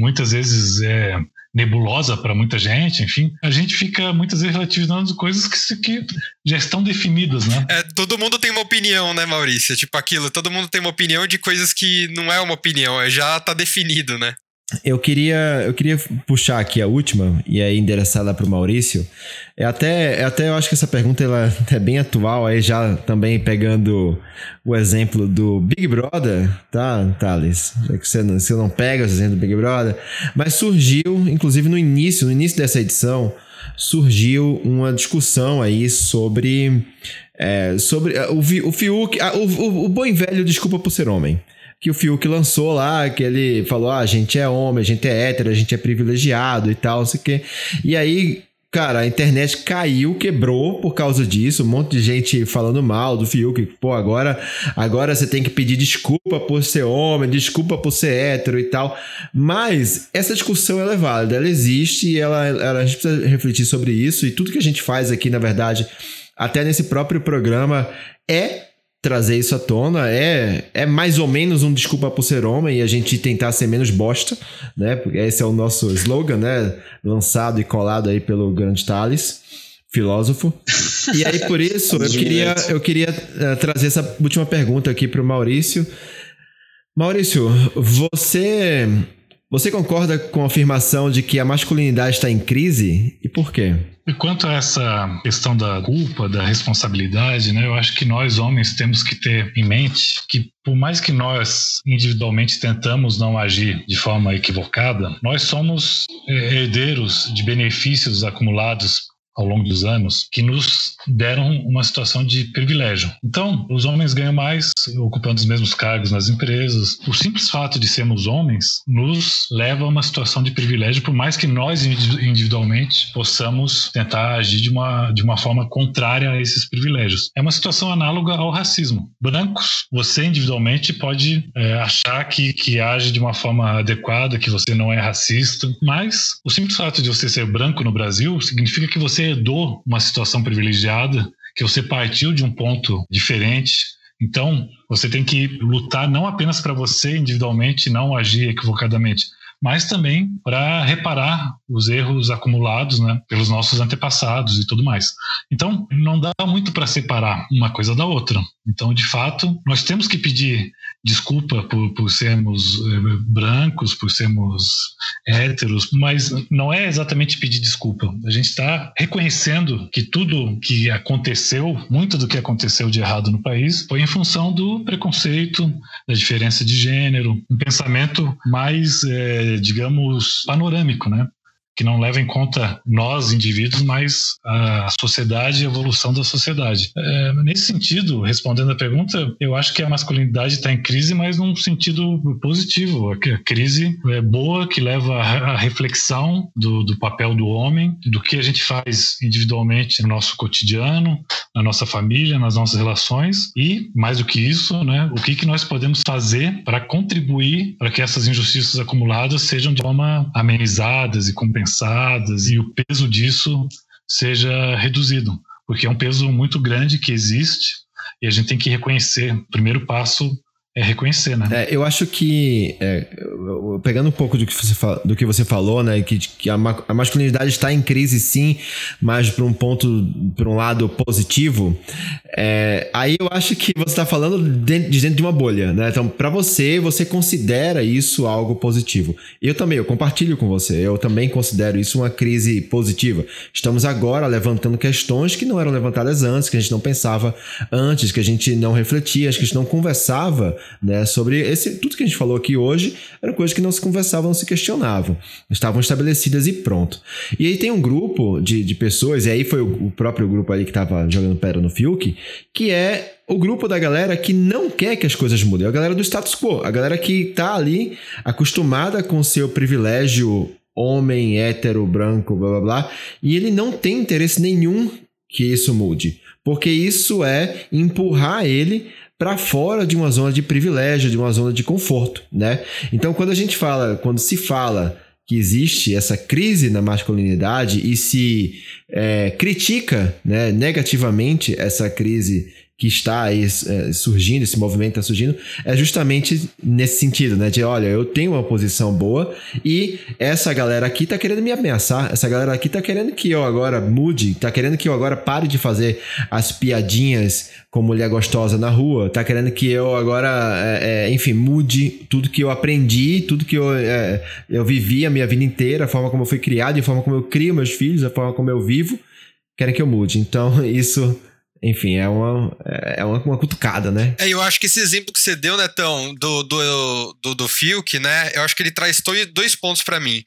muitas vezes é, nebulosa para muita gente, enfim, a gente fica muitas vezes relativizando coisas que, que já estão definidas, né? É, todo mundo tem uma opinião, né, Maurício? Tipo aquilo, todo mundo tem uma opinião de coisas que não é uma opinião, é já tá definido, né? Eu queria, eu queria puxar aqui a última, e aí endereçada para o Maurício. É até, é até eu acho que essa pergunta ela é bem atual, aí já também pegando o exemplo do Big Brother, tá, Thales? É que você não, você não pega o exemplo do Big Brother, mas surgiu, inclusive no início, no início dessa edição, surgiu uma discussão aí sobre, é, sobre o, o Fiuk, o, o, o bom velho desculpa por ser homem que o Fiuk lançou lá, que ele falou: ah, a gente é homem, a gente é hétero, a gente é privilegiado e tal, sei que. E aí, cara, a internet caiu, quebrou por causa disso. Um monte de gente falando mal do Fiuk. Pô, agora, agora você tem que pedir desculpa por ser homem, desculpa por ser hétero e tal. Mas essa discussão ela é válida, ela existe e ela, ela, a gente precisa refletir sobre isso. E tudo que a gente faz aqui, na verdade, até nesse próprio programa, é trazer isso à tona. É, é mais ou menos um desculpa por ser homem e a gente tentar ser menos bosta, né? Porque esse é o nosso slogan, né? Lançado e colado aí pelo grande Thales, filósofo. E aí, por isso, eu queria, eu queria uh, trazer essa última pergunta aqui para o Maurício. Maurício, você você concorda com a afirmação de que a masculinidade está em crise e por quê? E quanto a essa questão da culpa, da responsabilidade, né, eu acho que nós homens temos que ter em mente que por mais que nós individualmente tentamos não agir de forma equivocada, nós somos é, herdeiros de benefícios acumulados ao longo dos anos que nos deram uma situação de privilégio. Então, os homens ganham mais ocupando os mesmos cargos nas empresas. O simples fato de sermos homens nos leva a uma situação de privilégio, por mais que nós individualmente possamos tentar agir de uma, de uma forma contrária a esses privilégios. É uma situação análoga ao racismo. Brancos, você individualmente pode é, achar que, que age de uma forma adequada, que você não é racista, mas o simples fato de você ser branco no Brasil significa que você herdou uma situação privilegiada, que você partiu de um ponto diferente. Então, você tem que lutar não apenas para você individualmente não agir equivocadamente, mas também para reparar os erros acumulados né, pelos nossos antepassados e tudo mais. Então, não dá muito para separar uma coisa da outra. Então, de fato, nós temos que pedir desculpa por, por sermos eh, brancos, por sermos héteros, mas não é exatamente pedir desculpa. A gente está reconhecendo que tudo que aconteceu, muito do que aconteceu de errado no país, foi em função do preconceito, da diferença de gênero, um pensamento mais, é, digamos, panorâmico, né? Que não leva em conta nós, indivíduos, mas a sociedade e a evolução da sociedade. É, nesse sentido, respondendo a pergunta, eu acho que a masculinidade está em crise, mas num sentido positivo. A crise é boa, que leva à reflexão do, do papel do homem, do que a gente faz individualmente no nosso cotidiano, na nossa família, nas nossas relações e, mais do que isso, né, o que, que nós podemos fazer para contribuir para que essas injustiças acumuladas sejam de forma amenizadas e compensadas compensadas e o peso disso seja reduzido, porque é um peso muito grande que existe e a gente tem que reconhecer. O primeiro passo é reconhecer, né? É, eu acho que, é, pegando um pouco do que você, do que você falou, né, que, que a, a masculinidade está em crise sim, mas para um ponto, para um lado positivo, é, aí eu acho que você está falando de, dentro de uma bolha, né? Então, para você, você considera isso algo positivo. Eu também, eu compartilho com você, eu também considero isso uma crise positiva. Estamos agora levantando questões que não eram levantadas antes, que a gente não pensava antes, que a gente não refletia, que a gente não conversava né? Sobre esse tudo que a gente falou aqui hoje era coisa que não se conversavam, não se questionavam, estavam estabelecidas e pronto. E aí tem um grupo de, de pessoas, e aí foi o, o próprio grupo ali que estava jogando pedra no Fiuk, que é o grupo da galera que não quer que as coisas mudem, é a galera do status quo, a galera que tá ali acostumada com seu privilégio homem, hétero, branco, blá blá blá, e ele não tem interesse nenhum que isso mude, porque isso é empurrar ele para fora de uma zona de privilégio, de uma zona de conforto, né? Então, quando a gente fala, quando se fala que existe essa crise na masculinidade e se é, critica né, negativamente essa crise que está aí é, surgindo, esse movimento está surgindo, é justamente nesse sentido, né? De olha, eu tenho uma posição boa e essa galera aqui tá querendo me ameaçar, essa galera aqui tá querendo que eu agora mude, tá querendo que eu agora pare de fazer as piadinhas com mulher gostosa na rua, tá querendo que eu agora, é, é, enfim, mude tudo que eu aprendi, tudo que eu, é, eu vivi a minha vida inteira, a forma como eu fui criado, a forma como eu crio meus filhos, a forma como eu vivo, querem que eu mude. Então, isso enfim, é uma, é uma, uma cutucada, né? É, eu acho que esse exemplo que você deu, Netão, do, do, do, do Fiuk, né? Eu acho que ele traz dois pontos para mim.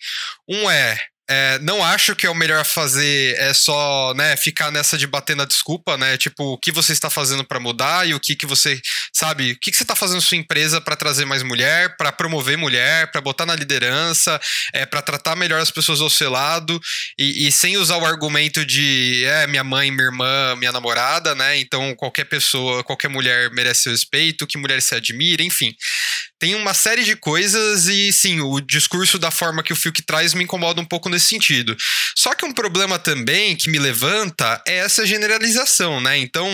Um é é, não acho que é o melhor fazer é só, né, ficar nessa de bater na desculpa, né? Tipo, o que você está fazendo para mudar e o que que você, sabe, o que que você está fazendo sua empresa para trazer mais mulher, para promover mulher, para botar na liderança, é para tratar melhor as pessoas ao seu lado e, e, sem usar o argumento de, é, minha mãe, minha irmã, minha namorada, né? Então qualquer pessoa, qualquer mulher merece seu respeito, que mulher se admira, enfim. Tem uma série de coisas e sim, o discurso da forma que o Fiuk traz me incomoda um pouco nesse sentido. Só que um problema também que me levanta é essa generalização, né? Então,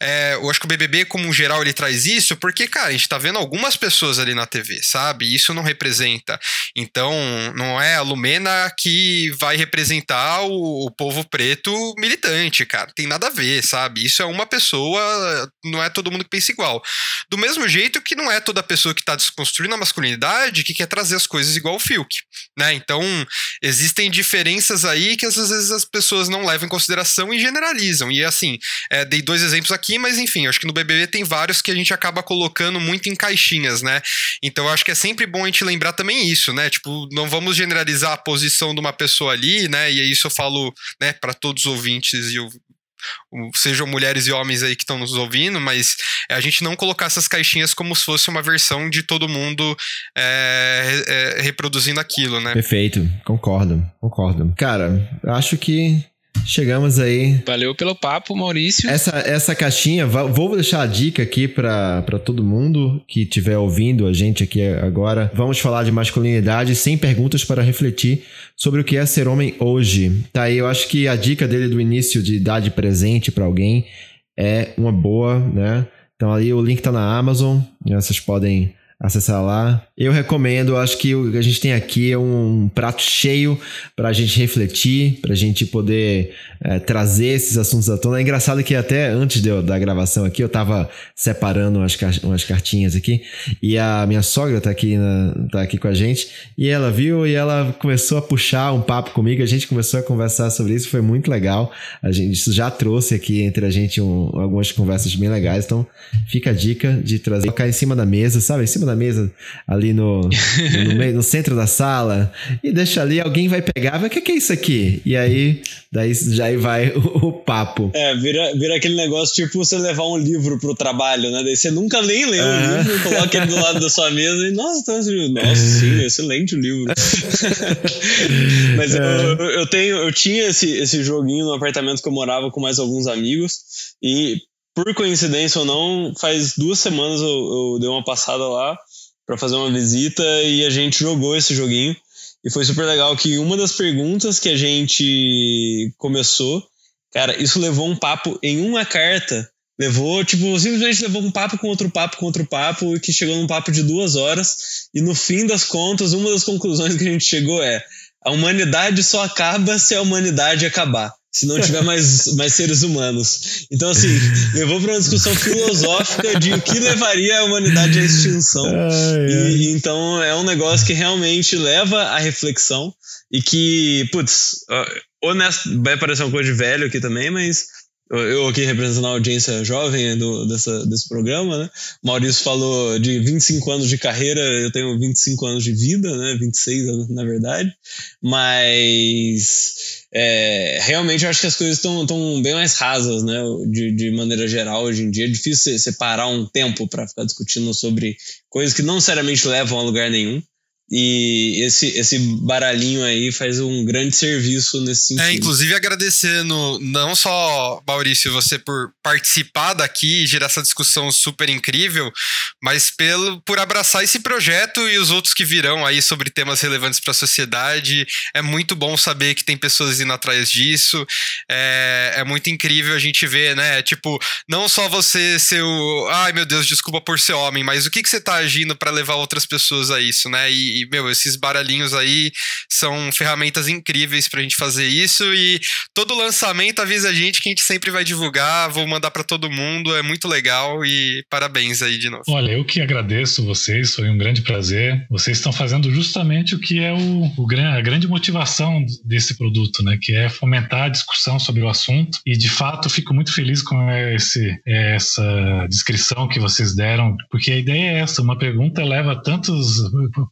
é, eu acho que o BBB, como um geral, ele traz isso porque, cara, a gente tá vendo algumas pessoas ali na TV, sabe? Isso não representa. Então, não é a Lumena que vai representar o, o povo preto militante, cara. Tem nada a ver, sabe? Isso é uma pessoa, não é todo mundo que pensa igual. Do mesmo jeito que não é toda pessoa que tá desconstruindo a masculinidade que quer trazer as coisas igual o Fiuk, né? Então, existem diferenças aí que às vezes as pessoas não levam em consideração e generalizam. E assim, é, dei dois exemplos aqui, mas enfim, acho que no BBB tem vários que a gente acaba colocando muito em caixinhas, né? Então, acho que é sempre bom a gente lembrar também isso, né? Tipo, não vamos generalizar a posição de uma pessoa ali, né? E isso eu falo, né, para todos os ouvintes e sejam mulheres e homens aí que estão nos ouvindo, mas a gente não colocar essas caixinhas como se fosse uma versão de todo mundo é, é, reproduzindo aquilo, né? Perfeito, concordo, concordo. Cara, acho que Chegamos aí. Valeu pelo papo, Maurício. Essa, essa caixinha, vou deixar a dica aqui para todo mundo que estiver ouvindo a gente aqui agora. Vamos falar de masculinidade sem perguntas para refletir sobre o que é ser homem hoje. Tá aí, eu acho que a dica dele do início de dar de presente para alguém é uma boa, né? Então ali o link tá na Amazon, né? vocês podem acessar lá. Eu recomendo, acho que o que a gente tem aqui é um prato cheio para a gente refletir, para a gente poder é, trazer esses assuntos à tona. É engraçado que até antes de da gravação aqui, eu estava separando umas, umas cartinhas aqui e a minha sogra está aqui, na, tá aqui com a gente e ela viu e ela começou a puxar um papo comigo. A gente começou a conversar sobre isso, foi muito legal. A gente isso já trouxe aqui entre a gente um, algumas conversas bem legais. Então fica a dica de trazer, colocar em cima da mesa, sabe? Em cima da mesa ali no, no, meio, no centro da sala e deixa ali, alguém vai pegar, vai, o que, que é isso aqui? E aí, daí já vai o, o, papo. É, vira, vira aquele negócio tipo você levar um livro pro trabalho, né? Daí você nunca nem lê o um livro, coloca ele do lado da sua mesa e, nossa, tá, nossa, sim, excelente o livro. Mas é. eu, eu, tenho, eu tinha esse, esse joguinho no apartamento que eu morava com mais alguns amigos e por coincidência ou não, faz duas semanas eu, eu dei uma passada lá para fazer uma visita e a gente jogou esse joguinho. E foi super legal que uma das perguntas que a gente começou, cara, isso levou um papo em uma carta. Levou, tipo, simplesmente levou um papo com outro papo com outro papo, que chegou num papo de duas horas. E no fim das contas, uma das conclusões que a gente chegou é: a humanidade só acaba se a humanidade acabar se não tiver mais, mais seres humanos. Então, assim, levou para uma discussão filosófica de o que levaria a humanidade à extinção. E, então, é um negócio que realmente leva à reflexão e que, putz, honesto, vai parecer uma coisa de velho aqui também, mas eu aqui representando a audiência jovem do, dessa, desse programa, né? Maurício falou de 25 anos de carreira, eu tenho 25 anos de vida, né? 26 na verdade, mas é, realmente eu acho que as coisas estão bem mais rasas, né? De, de maneira geral, hoje em dia é difícil separar um tempo para ficar discutindo sobre coisas que não necessariamente levam a lugar nenhum. E esse, esse baralhinho aí faz um grande serviço nesse é, sentido. É, inclusive agradecendo não só, Maurício, você por participar daqui e gerar essa discussão super incrível, mas pelo, por abraçar esse projeto e os outros que virão aí sobre temas relevantes para a sociedade. É muito bom saber que tem pessoas indo atrás disso. É, é muito incrível a gente ver, né? Tipo, não só você ser o. Ai meu Deus, desculpa por ser homem, mas o que, que você tá agindo para levar outras pessoas a isso, né? E, meu, esses baralhinhos aí são ferramentas incríveis pra gente fazer isso. E todo lançamento avisa a gente que a gente sempre vai divulgar. Vou mandar para todo mundo. É muito legal e parabéns aí de novo. Olha, eu que agradeço vocês, foi um grande prazer. Vocês estão fazendo justamente o que é o, o a grande motivação desse produto, né? Que é fomentar a discussão sobre o assunto. E de fato, fico muito feliz com esse, essa descrição que vocês deram, porque a ideia é essa: uma pergunta leva tantos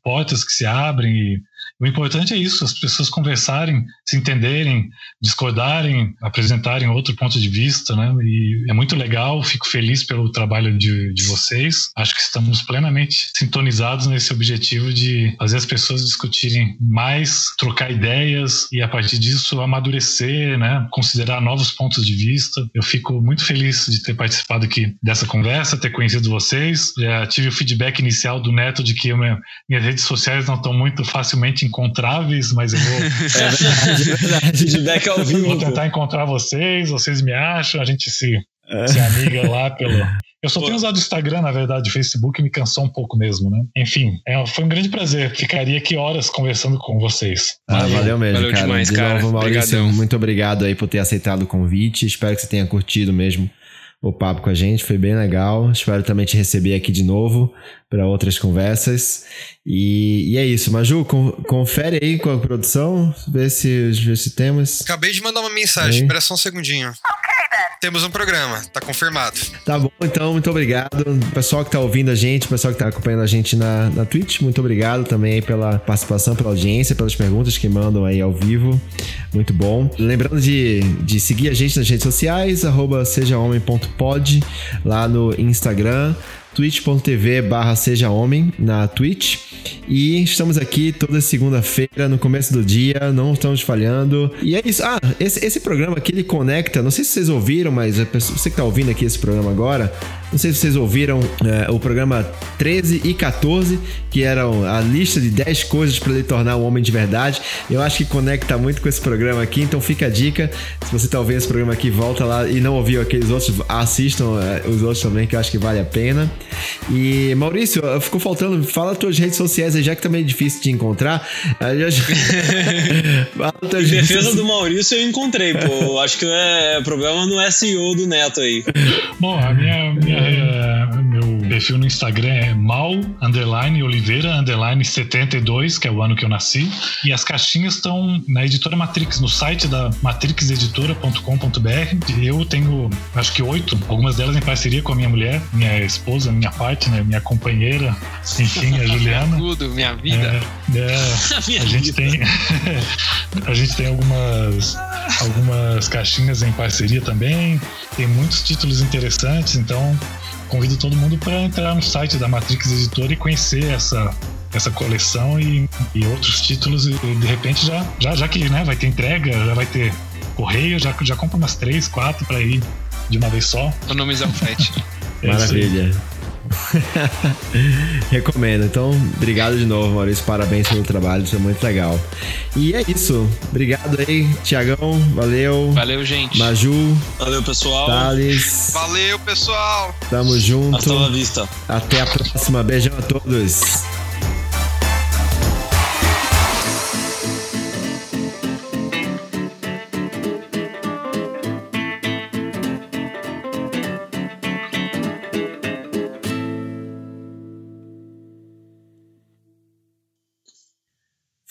portas portas que se abrem e o importante é isso, as pessoas conversarem, se entenderem, discordarem, apresentarem outro ponto de vista, né? E é muito legal, fico feliz pelo trabalho de, de vocês. Acho que estamos plenamente sintonizados nesse objetivo de fazer as pessoas discutirem mais, trocar ideias e a partir disso amadurecer, né? Considerar novos pontos de vista. Eu fico muito feliz de ter participado aqui dessa conversa, ter conhecido vocês. Já tive o feedback inicial do Neto de que minha, minhas redes sociais não estão muito facilmente encontráveis, mas eu vou. é verdade, é verdade. Feedback ao vivo. Vou tentar encontrar vocês, vocês me acham, a gente se, é. se amiga lá pelo. Eu só Pô. tenho usado o Instagram, na verdade, o Facebook me cansou um pouco mesmo, né? Enfim, é, foi um grande prazer. Ficaria aqui horas conversando com vocês. Ah, valeu, valeu mesmo, valeu cara. Demais, De cara. novo, Maurício, Obrigadão. muito obrigado aí por ter aceitado o convite. Espero que você tenha curtido mesmo o papo com a gente, foi bem legal. Espero também te receber aqui de novo para outras conversas. E, e, é isso, Maju, confere aí com a produção, vê se, vê se temos. Acabei de mandar uma mensagem, espera só um segundinho. Temos um programa, tá confirmado. Tá bom, então, muito obrigado. Pessoal que tá ouvindo a gente, pessoal que tá acompanhando a gente na, na Twitch, muito obrigado também pela participação, pela audiência, pelas perguntas que mandam aí ao vivo. Muito bom. Lembrando de, de seguir a gente nas redes sociais, arroba sejahomem.pod, lá no Instagram twitch.tv barra seja homem na Twitch. E estamos aqui toda segunda-feira no começo do dia, não estamos falhando. E é isso, ah, esse, esse programa aqui ele conecta, não sei se vocês ouviram mas você que está ouvindo aqui esse programa agora não sei se vocês ouviram é, o programa 13 e 14, que eram a lista de 10 coisas para ele tornar um homem de verdade. Eu acho que conecta muito com esse programa aqui, então fica a dica. Se você está ouvindo esse programa aqui, volta lá e não ouviu aqueles outros, assistam é, os outros também, que eu acho que vale a pena. E Maurício, ficou faltando, fala as tuas redes sociais aí, já que também é difícil de encontrar. em defesa do Maurício, eu encontrei, pô. Acho que é problema no SEO do Neto aí. Bom, a minha, minha é, meu perfil no Instagram é mal underline oliveira underline 72, que é o ano que eu nasci. E as caixinhas estão na editora Matrix, no site da matrixeditora.com.br. Eu tenho, acho que oito, algumas delas em parceria com a minha mulher, minha esposa, minha partner, minha companheira, enfim, a Juliana. Tudo, minha vida. É, é, minha a gente vida. tem a gente tem algumas algumas caixinhas em parceria também. Tem muitos títulos interessantes, então convido todo mundo para entrar no site da Matrix Editora e conhecer essa, essa coleção e, e outros títulos. E de repente, já, já, já que né, vai ter entrega, já vai ter correio, já, já compra umas três, quatro para ir de uma vez só. Economizar o frete. É Maravilha. Recomendo. Então, obrigado de novo, Maurício. Parabéns pelo trabalho, isso é muito legal. E é isso. Obrigado aí, Tiagão. Valeu. Valeu, gente. Maju. Valeu, pessoal. Thales. Valeu, pessoal. Tamo junto. Hasta la vista. Até a próxima. Beijão a todos.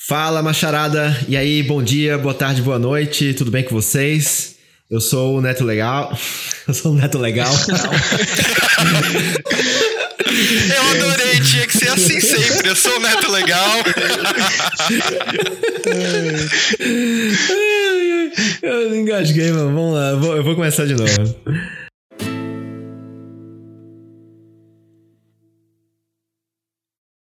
Fala, macharada! E aí, bom dia, boa tarde, boa noite, tudo bem com vocês? Eu sou o Neto Legal. Eu sou o Neto Legal. Eu adorei, tinha que ser assim sempre. Eu sou o Neto Legal. Eu engasguei, mano. Vamos lá, eu vou, começar de novo.